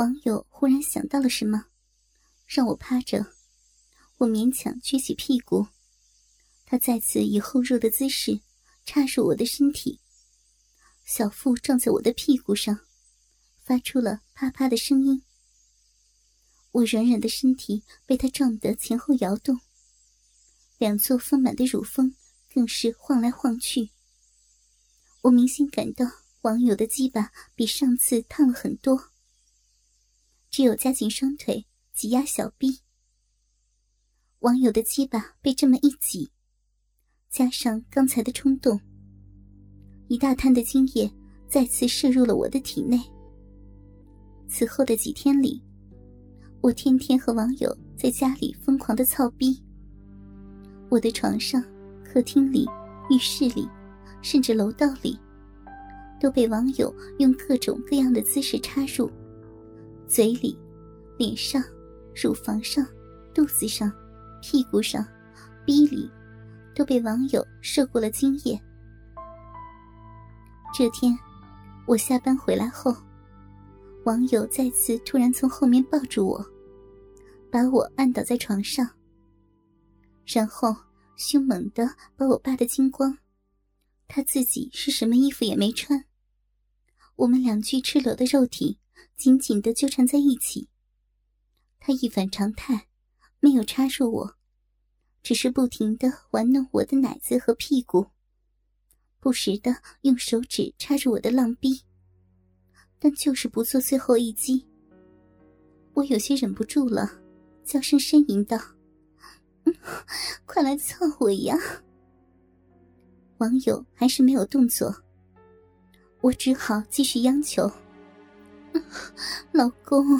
网友忽然想到了什么，让我趴着，我勉强撅起屁股，他再次以后入的姿势插入我的身体，小腹撞在我的屁股上，发出了啪啪的声音。我软软的身体被他撞得前后摇动，两座丰满的乳峰更是晃来晃去。我明显感到网友的鸡巴比上次烫了很多，只有夹紧双腿挤压小臂。网友的鸡巴被这么一挤，加上刚才的冲动，一大滩的精液再次射入了我的体内。此后的几天里，我天天和网友在家里疯狂的操逼。我的床上、客厅里、浴室里。甚至楼道里，都被网友用各种各样的姿势插入，嘴里、脸上、乳房上、肚子上、屁股上、逼里，都被网友射过了精液。这天，我下班回来后，网友再次突然从后面抱住我，把我按倒在床上，然后凶猛的把我扒得精光。他自己是什么衣服也没穿，我们两具赤裸的肉体紧紧的纠缠在一起。他一反常态，没有插入我，只是不停的玩弄我的奶子和屁股，不时的用手指插入我的浪逼，但就是不做最后一击。我有些忍不住了，娇声呻吟道：“快来操我呀！”网友还是没有动作，我只好继续央求：“ 老公，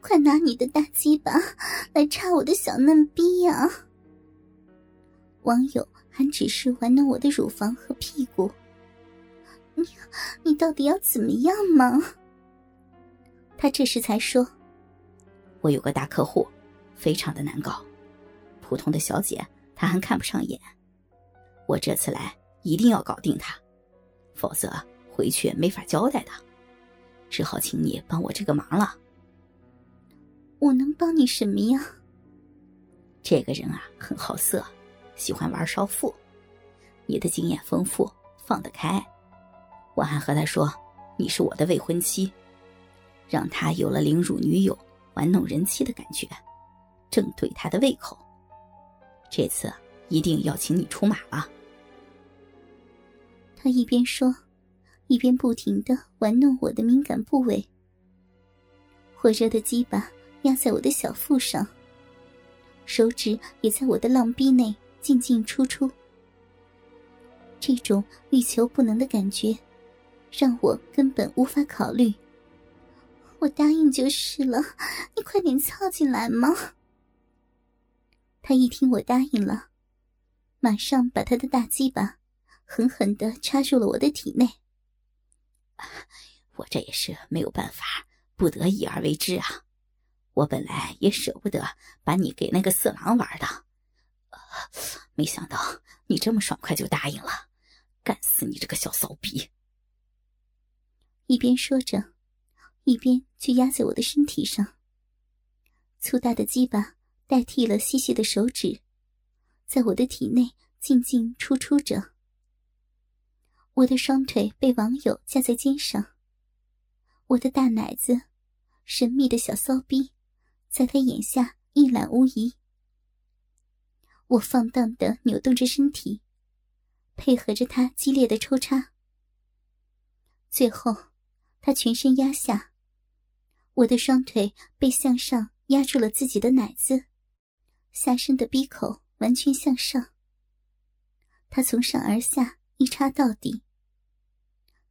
快拿你的大鸡巴来插我的小嫩逼呀！”网友还只是玩弄我的乳房和屁股。你你到底要怎么样嘛？他这时才说：“我有个大客户，非常的难搞，普通的小姐他还看不上眼，我这次来。”一定要搞定他，否则回去没法交代的。只好请你帮我这个忙了。我能帮你什么呀？这个人啊，很好色，喜欢玩少妇。你的经验丰富，放得开。我还和他说，你是我的未婚妻，让他有了凌辱女友、玩弄人妻的感觉，正对他的胃口。这次一定要请你出马了。他一边说，一边不停的玩弄我的敏感部位。火热的鸡巴压在我的小腹上，手指也在我的浪逼内进进出出。这种欲求不能的感觉，让我根本无法考虑。我答应就是了，你快点操进来嘛！他一听我答应了，马上把他的大鸡巴。狠狠的插入了我的体内，我这也是没有办法，不得已而为之啊！我本来也舍不得把你给那个色狼玩的，没想到你这么爽快就答应了，干死你这个小骚逼！一边说着，一边就压在我的身体上，粗大的鸡巴代替了细细的手指，在我的体内进进出出着。我的双腿被网友架在肩上，我的大奶子，神秘的小骚逼，在他眼下一览无遗。我放荡的扭动着身体，配合着他激烈的抽插。最后，他全身压下，我的双腿被向上压住了自己的奶子，下身的逼口完全向上。他从上而下一插到底。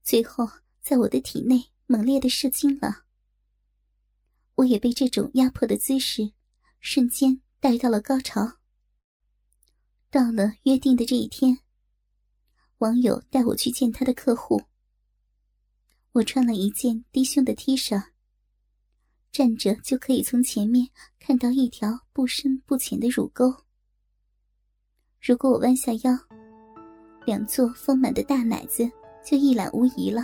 最后，在我的体内猛烈的射精了。我也被这种压迫的姿势瞬间带到了高潮。到了约定的这一天，网友带我去见他的客户。我穿了一件低胸的 T 恤，站着就可以从前面看到一条不深不浅的乳沟。如果我弯下腰，两座丰满的大奶子。就一览无遗了。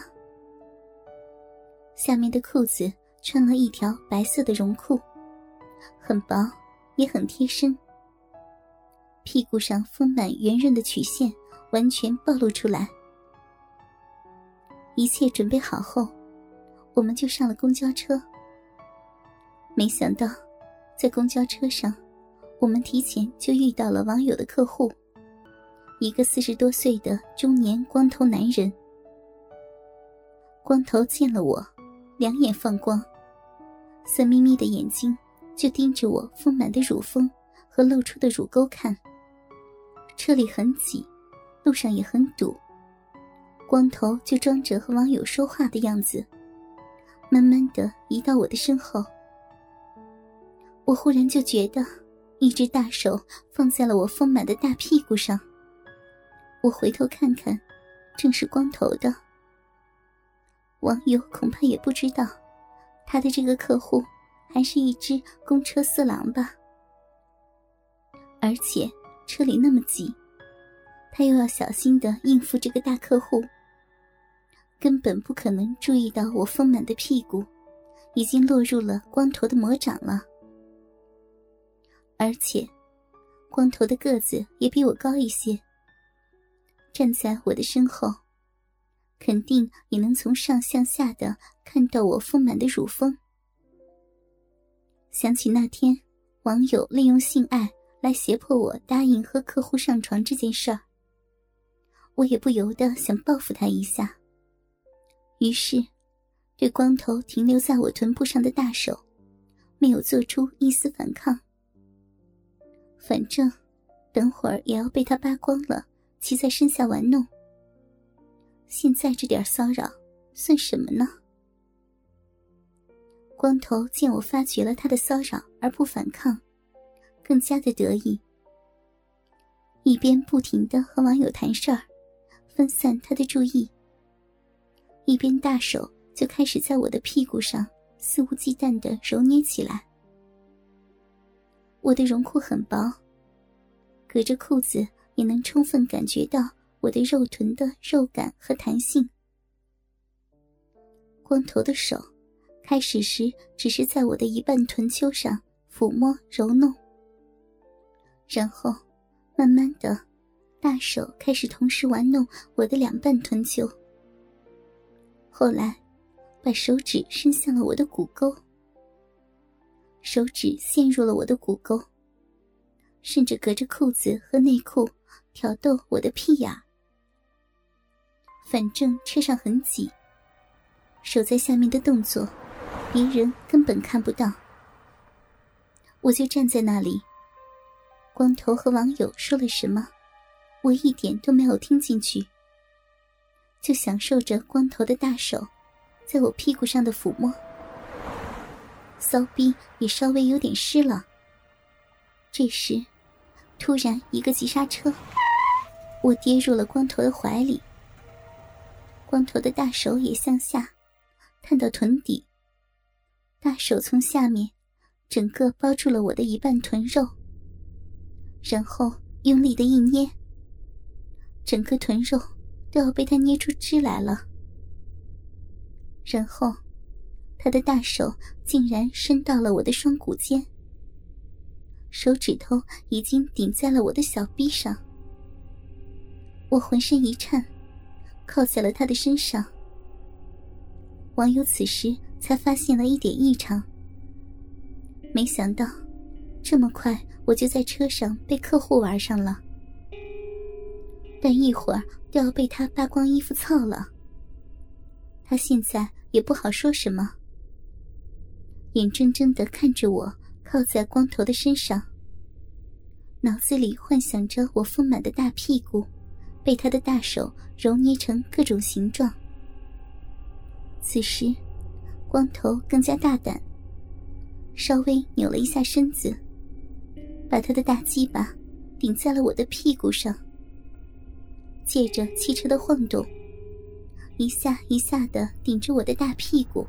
下面的裤子穿了一条白色的绒裤，很薄，也很贴身。屁股上丰满圆润的曲线完全暴露出来。一切准备好后，我们就上了公交车。没想到，在公交车上，我们提前就遇到了网友的客户，一个四十多岁的中年光头男人。光头见了我，两眼放光，色眯眯的眼睛就盯着我丰满的乳峰和露出的乳沟看。车里很挤，路上也很堵。光头就装着和网友说话的样子，慢慢的移到我的身后。我忽然就觉得，一只大手放在了我丰满的大屁股上。我回头看看，正是光头的。网友恐怕也不知道，他的这个客户还是一只公车色狼吧，而且。车里那么挤，他又要小心的应付这个大客户，根本不可能注意到我丰满的屁股已经落入了光头的魔掌了。而且，光头的个子也比我高一些，站在我的身后，肯定也能从上向下的看到我丰满的乳峰。想起那天网友利用性爱。来胁迫我答应和客户上床这件事儿，我也不由得想报复他一下。于是，对光头停留在我臀部上的大手，没有做出一丝反抗。反正，等会儿也要被他扒光了，骑在身下玩弄。现在这点骚扰算什么呢？光头见我发觉了他的骚扰而不反抗。更加的得意，一边不停的和网友谈事儿，分散他的注意，一边大手就开始在我的屁股上肆无忌惮的揉捏起来。我的绒裤很薄，隔着裤子也能充分感觉到我的肉臀的肉感和弹性。光头的手，开始时只是在我的一半臀丘上抚摸揉弄。然后，慢慢的，大手开始同时玩弄我的两半臀丘。后来，把手指伸向了我的骨沟，手指陷入了我的骨沟，甚至隔着裤子和内裤挑逗我的屁眼。反正车上很挤，手在下面的动作，别人根本看不到，我就站在那里。光头和网友说了什么，我一点都没有听进去，就享受着光头的大手在我屁股上的抚摸，骚逼也稍微有点湿了。这时，突然一个急刹车，我跌入了光头的怀里，光头的大手也向下探到臀底，大手从下面整个包住了我的一半臀肉。然后用力的一捏，整个臀肉都要被他捏出汁来了。然后，他的大手竟然伸到了我的双股间，手指头已经顶在了我的小臂上。我浑身一颤，靠在了他的身上。网友此时才发现了一点异常，没想到这么快。我就在车上被客户玩上了，但一会儿都要被他扒光衣服操了。他现在也不好说什么，眼睁睁的看着我靠在光头的身上，脑子里幻想着我丰满的大屁股被他的大手揉捏成各种形状。此时，光头更加大胆，稍微扭了一下身子。把他的大鸡巴顶在了我的屁股上，借着汽车的晃动，一下一下的顶着我的大屁股。